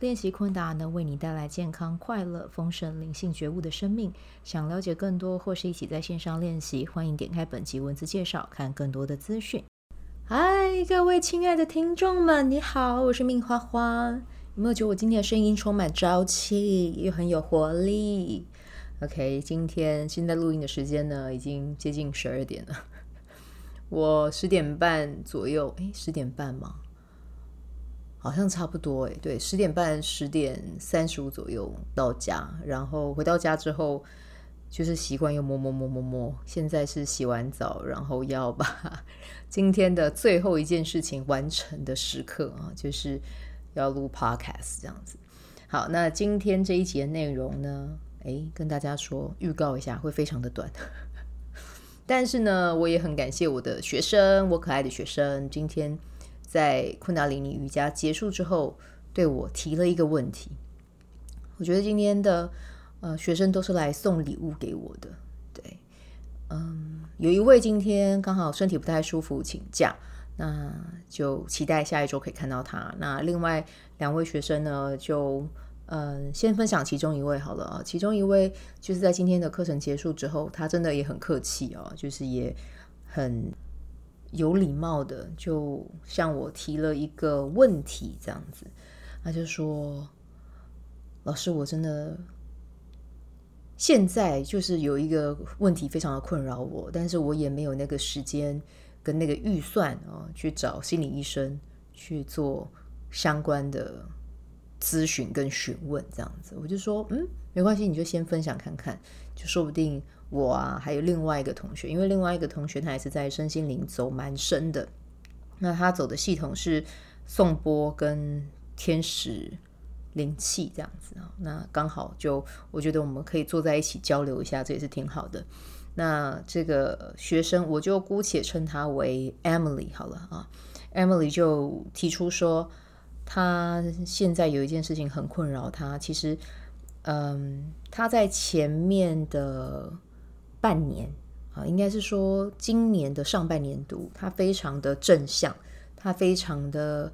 练习昆达能为你带来健康、快乐、丰盛、灵性觉悟的生命。想了解更多或是一起在线上练习，欢迎点开本集文字介绍，看更多的资讯。嗨，各位亲爱的听众们，你好，我是命花花。有没有觉得我今天的声音充满朝气，又很有活力？OK，今天现在录音的时间呢，已经接近十二点了。我十点半左右，诶，十点半吗？好像差不多诶，对，十点半、十点三十五左右到家，然后回到家之后，就是习惯又摸摸摸摸摸。现在是洗完澡，然后要把今天的最后一件事情完成的时刻啊，就是要录 podcast 这样子。好，那今天这一集的内容呢，诶，跟大家说预告一下，会非常的短。但是呢，我也很感谢我的学生，我可爱的学生，今天。在昆达里尼瑜伽结束之后，对我提了一个问题。我觉得今天的呃学生都是来送礼物给我的。对，嗯，有一位今天刚好身体不太舒服请假，那就期待下一周可以看到他。那另外两位学生呢，就嗯先分享其中一位好了啊。其中一位就是在今天的课程结束之后，他真的也很客气哦，就是也很。有礼貌的，就向我提了一个问题，这样子，他就说：“老师，我真的现在就是有一个问题非常的困扰我，但是我也没有那个时间跟那个预算啊，去找心理医生去做相关的咨询跟询问，这样子。”我就说：“嗯，没关系，你就先分享看看，就说不定。”我啊，还有另外一个同学，因为另外一个同学他也是在身心灵走蛮深的，那他走的系统是颂钵跟天使灵气这样子啊，那刚好就我觉得我们可以坐在一起交流一下，这也是挺好的。那这个学生我就姑且称他为 Emily 好了啊，Emily 就提出说，他现在有一件事情很困扰他，其实嗯，他在前面的。半年啊，应该是说今年的上半年度，他非常的正向，他非常的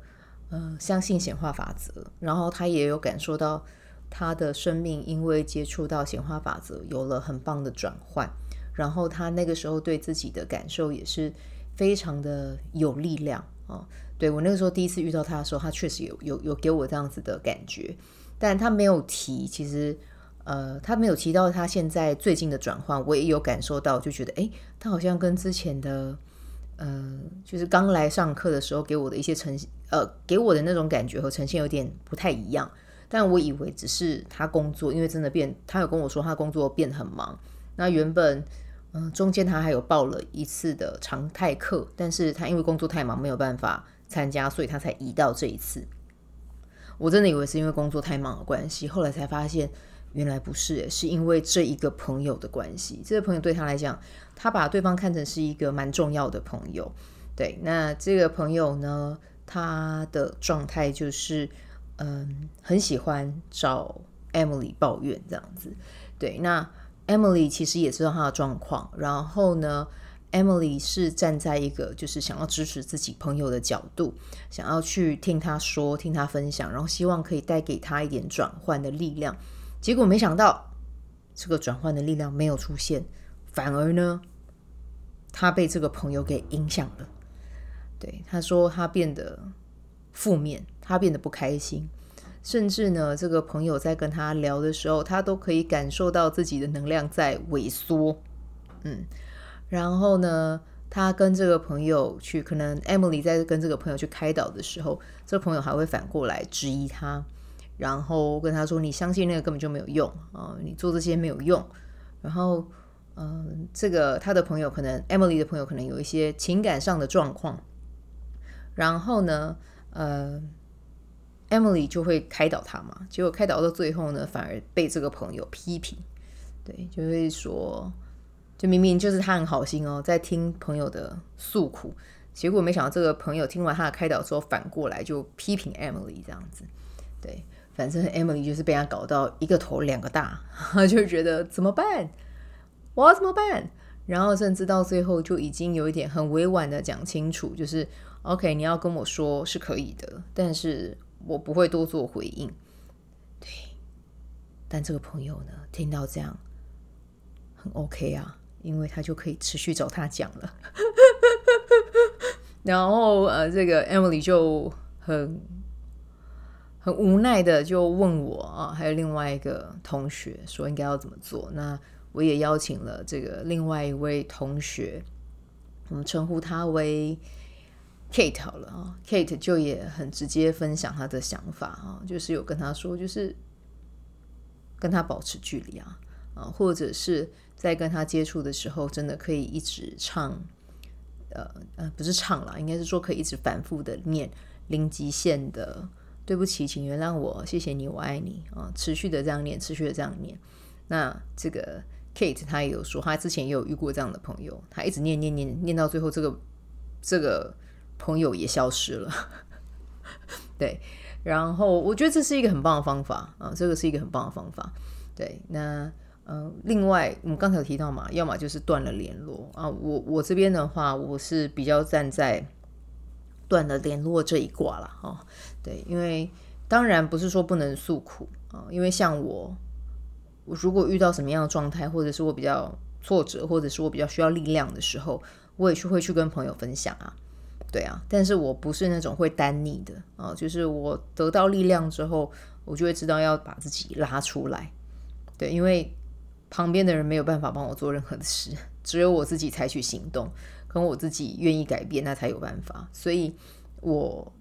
呃相信显化法则，然后他也有感受到他的生命因为接触到显化法则有了很棒的转换，然后他那个时候对自己的感受也是非常的有力量啊。对，我那个时候第一次遇到他的时候，他确实有有有给我这样子的感觉，但他没有提，其实。呃，他没有提到他现在最近的转换，我也有感受到，就觉得，诶，他好像跟之前的，呃，就是刚来上课的时候给我的一些呈现，呃，给我的那种感觉和呈现有点不太一样。但我以为只是他工作，因为真的变，他有跟我说他工作变很忙。那原本，嗯、中间他还有报了一次的常态课，但是他因为工作太忙没有办法参加，所以他才移到这一次。我真的以为是因为工作太忙的关系，后来才发现。原来不是，是因为这一个朋友的关系。这个朋友对他来讲，他把对方看成是一个蛮重要的朋友。对，那这个朋友呢，他的状态就是，嗯，很喜欢找 Emily 抱怨这样子。对，那 Emily 其实也知道他的状况，然后呢，Emily 是站在一个就是想要支持自己朋友的角度，想要去听他说，听他分享，然后希望可以带给他一点转换的力量。结果没想到，这个转换的力量没有出现，反而呢，他被这个朋友给影响了。对，他说他变得负面，他变得不开心，甚至呢，这个朋友在跟他聊的时候，他都可以感受到自己的能量在萎缩。嗯，然后呢，他跟这个朋友去，可能 Emily 在跟这个朋友去开导的时候，这个朋友还会反过来质疑他。然后跟他说：“你相信那个根本就没有用啊！你做这些没有用。”然后，嗯、呃，这个他的朋友可能 Emily 的朋友可能有一些情感上的状况。然后呢，呃，Emily 就会开导他嘛。结果开导到最后呢，反而被这个朋友批评。对，就会说就明明就是他很好心哦，在听朋友的诉苦，结果没想到这个朋友听完他的开导之后，反过来就批评 Emily 这样子。对，反正 Emily 就是被他搞到一个头两个大，他 就觉得怎么办？我要怎么办？然后甚至到最后就已经有一点很委婉的讲清楚，就是 OK，你要跟我说是可以的，但是我不会多做回应。对，但这个朋友呢，听到这样很 OK 啊，因为他就可以持续找他讲了。然后呃，这个 Emily 就很很无奈的就问我啊，还有另外一个同学说应该要怎么做。那我也邀请了这个另外一位同学，我们称呼他为 Kate 好了啊。Kate 就也很直接分享他的想法啊，就是有跟他说，就是跟他保持距离啊啊，或者是在跟他接触的时候，真的可以一直唱，呃呃，不是唱了，应该是说可以一直反复的念零极限的对不起，请原谅我，谢谢你，我爱你啊，持续的这样念，持续的这样念，那这个。Kate 他也有说，他之前也有遇过这样的朋友，他一直念念念念到最后，这个这个朋友也消失了。对，然后我觉得这是一个很棒的方法啊，这个是一个很棒的方法。对，那呃，另外我们刚才有提到嘛，要么就是断了联络啊。我我这边的话，我是比较站在断了联络这一卦了啊。对，因为当然不是说不能诉苦啊，因为像我。我如果遇到什么样的状态，或者是我比较挫折，或者是我比较需要力量的时候，我也是会去跟朋友分享啊，对啊。但是我不是那种会单逆的啊，就是我得到力量之后，我就会知道要把自己拉出来，对，因为旁边的人没有办法帮我做任何的事，只有我自己采取行动，跟我自己愿意改变，那才有办法。所以，我。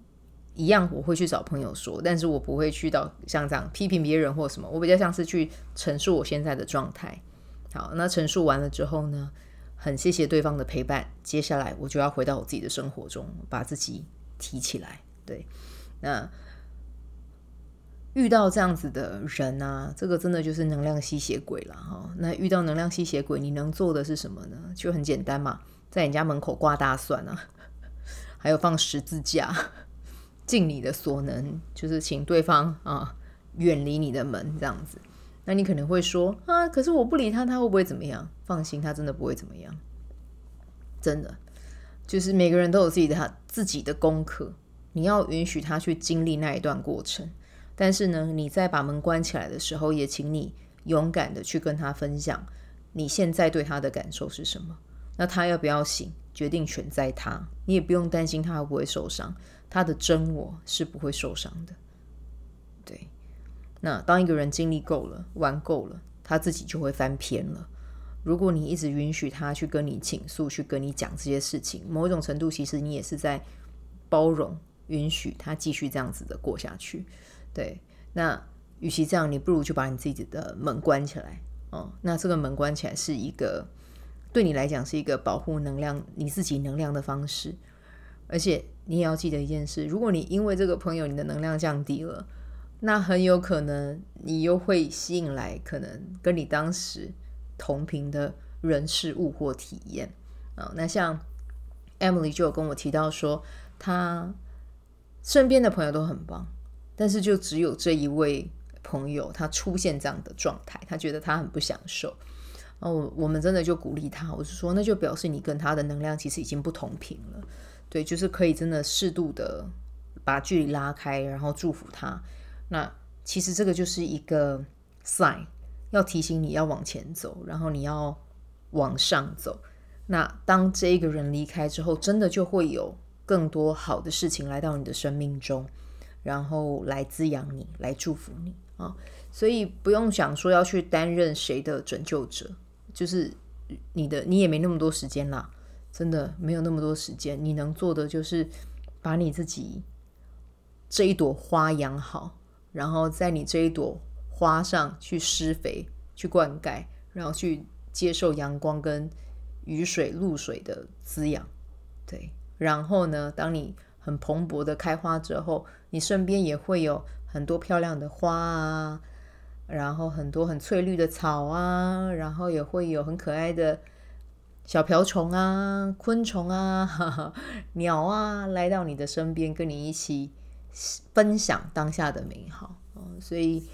一样，我会去找朋友说，但是我不会去到像这样批评别人或什么，我比较像是去陈述我现在的状态。好，那陈述完了之后呢，很谢谢对方的陪伴，接下来我就要回到我自己的生活中，把自己提起来。对，那遇到这样子的人啊，这个真的就是能量吸血鬼了哈。那遇到能量吸血鬼，你能做的是什么呢？就很简单嘛，在你家门口挂大蒜啊，还有放十字架。尽你的所能，就是请对方啊远离你的门，这样子。那你可能会说啊，可是我不理他，他会不会怎么样？放心，他真的不会怎么样。真的，就是每个人都有自己的他自己的功课，你要允许他去经历那一段过程。但是呢，你在把门关起来的时候，也请你勇敢的去跟他分享你现在对他的感受是什么。那他要不要醒，决定权在他，你也不用担心他会不会受伤。他的真我是不会受伤的，对。那当一个人经历够了、玩够了，他自己就会翻篇了。如果你一直允许他去跟你倾诉、去跟你讲这些事情，某种程度，其实你也是在包容、允许他继续这样子的过下去。对。那与其这样，你不如就把你自己的门关起来哦。那这个门关起来是一个对你来讲是一个保护能量、你自己能量的方式。而且你也要记得一件事：如果你因为这个朋友你的能量降低了，那很有可能你又会吸引来可能跟你当时同频的人事物或体验啊。那像 Emily 就有跟我提到说，她身边的朋友都很棒，但是就只有这一位朋友他出现这样的状态，他觉得他很不享受。哦，我们真的就鼓励他，我是说，那就表示你跟他的能量其实已经不同频了。对，就是可以真的适度的把距离拉开，然后祝福他。那其实这个就是一个 sign，要提醒你要往前走，然后你要往上走。那当这一个人离开之后，真的就会有更多好的事情来到你的生命中，然后来滋养你，来祝福你啊。所以不用想说要去担任谁的拯救者，就是你的，你也没那么多时间啦。真的没有那么多时间，你能做的就是把你自己这一朵花养好，然后在你这一朵花上去施肥、去灌溉，然后去接受阳光跟雨水、露水的滋养。对，然后呢，当你很蓬勃的开花之后，你身边也会有很多漂亮的花啊，然后很多很翠绿的草啊，然后也会有很可爱的。小瓢虫啊、昆虫啊、鸟啊来到你的身边，跟你一起分享当下的美好。所以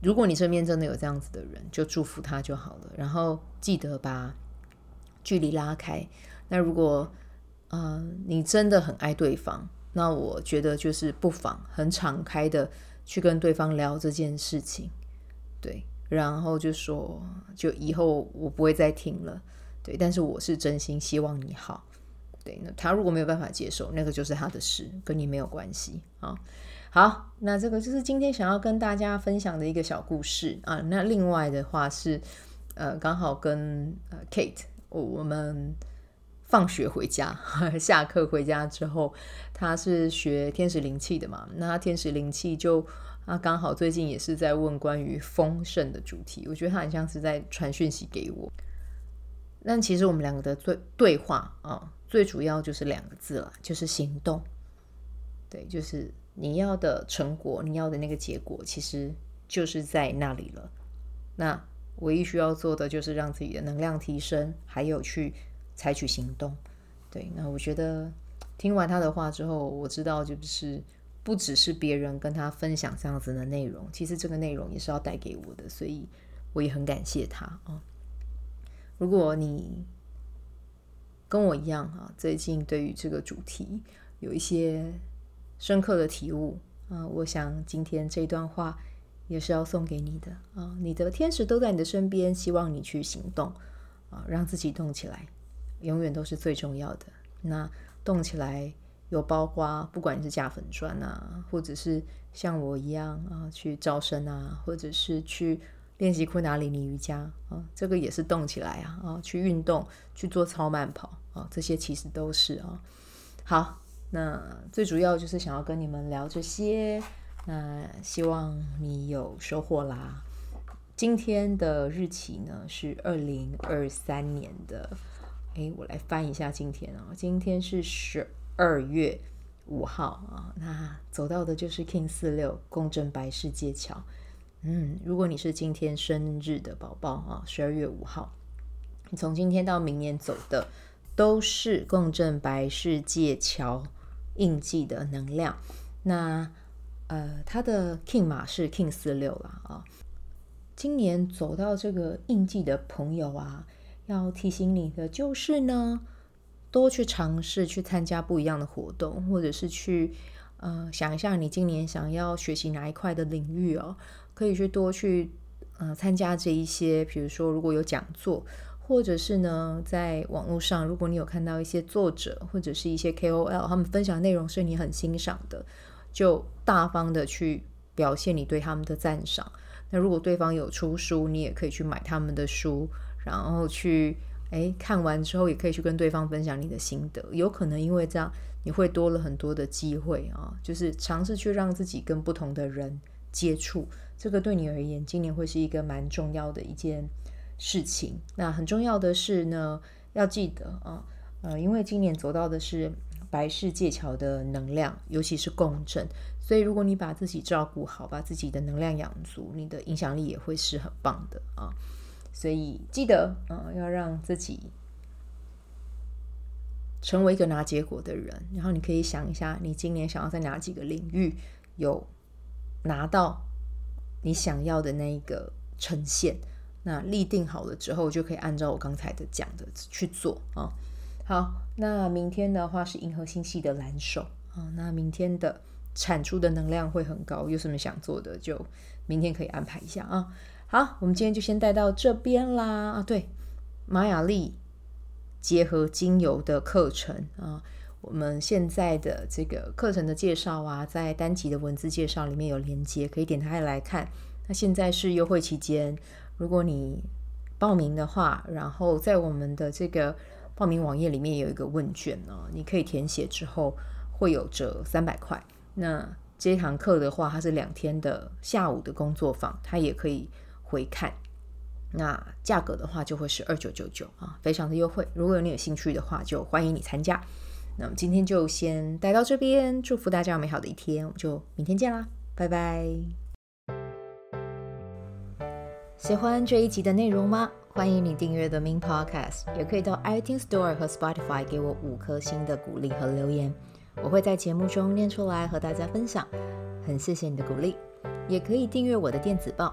如果你身边真的有这样子的人，就祝福他就好了。然后记得把距离拉开。那如果、呃，你真的很爱对方，那我觉得就是不妨很敞开的去跟对方聊这件事情，对，然后就说，就以后我不会再听了，对，但是我是真心希望你好，对，那他如果没有办法接受，那个就是他的事，跟你没有关系啊。好，那这个就是今天想要跟大家分享的一个小故事啊。那另外的话是，呃，刚好跟呃 Kate 我们。放学回家，下课回家之后，他是学天使灵气的嘛？那天使灵气就啊刚好最近也是在问关于丰盛的主题，我觉得他很像是在传讯息给我。但其实我们两个的对对话啊，最主要就是两个字了，就是行动。对，就是你要的成果，你要的那个结果，其实就是在那里了。那唯一需要做的就是让自己的能量提升，还有去。采取行动，对，那我觉得听完他的话之后，我知道就是不只是别人跟他分享这样子的内容，其实这个内容也是要带给我的，所以我也很感谢他啊。如果你跟我一样啊，最近对于这个主题有一些深刻的体悟啊，我想今天这段话也是要送给你的啊。你的天使都在你的身边，希望你去行动啊，让自己动起来。永远都是最重要的。那动起来有包括，不管是架粉砖啊，或者是像我一样啊，去招生啊，或者是去练习昆达里尼瑜伽啊，这个也是动起来啊啊，去运动，去做超慢跑啊，这些其实都是啊。好，那最主要就是想要跟你们聊这些，那希望你有收获啦。今天的日期呢是二零二三年的。诶，我来翻一下今天啊，今天是十二月五号啊，那走到的就是 King 四六共振白世界桥。嗯，如果你是今天生日的宝宝啊，十二月五号，你从今天到明年走的都是共振白世界桥印记的能量。那呃，他的 King 码是 King 四六了啊。今年走到这个印记的朋友啊。要提醒你的就是呢，多去尝试去参加不一样的活动，或者是去呃想一下你今年想要学习哪一块的领域哦，可以去多去呃参加这一些，比如说如果有讲座，或者是呢在网络上，如果你有看到一些作者或者是一些 KOL 他们分享内容是你很欣赏的，就大方的去表现你对他们的赞赏。那如果对方有出书，你也可以去买他们的书。然后去诶，看完之后也可以去跟对方分享你的心得，有可能因为这样你会多了很多的机会啊，就是尝试去让自己跟不同的人接触，这个对你而言今年会是一个蛮重要的一件事情。那很重要的是呢，要记得啊，呃，因为今年走到的是白世界桥的能量，尤其是共振，所以如果你把自己照顾好，把自己的能量养足，你的影响力也会是很棒的啊。所以记得，嗯，要让自己成为一个拿结果的人。然后你可以想一下，你今年想要在哪几个领域有拿到你想要的那一个呈现？那立定好了之后，就可以按照我刚才的讲的去做啊。好，那明天的话是银河星系的蓝手啊。那明天的产出的能量会很高，有什么想做的，就明天可以安排一下啊。好，我们今天就先带到这边啦。啊，对，玛雅历结合精油的课程啊，我们现在的这个课程的介绍啊，在单集的文字介绍里面有连接，可以点开来看。那现在是优惠期间，如果你报名的话，然后在我们的这个报名网页里面有一个问卷呢，你可以填写之后会有折三百块。那这堂课的话，它是两天的下午的工作坊，它也可以。回看，那价格的话就会是二九九九啊，非常的优惠。如果你有兴趣的话，就欢迎你参加。那么今天就先带到这边，祝福大家有美好的一天，我们就明天见啦，拜拜。喜欢这一集的内容吗？欢迎你订阅 The Min Podcast，也可以到 iTunes Store 和 Spotify 给我五颗星的鼓励和留言，我会在节目中念出来和大家分享。很谢谢你的鼓励，也可以订阅我的电子报，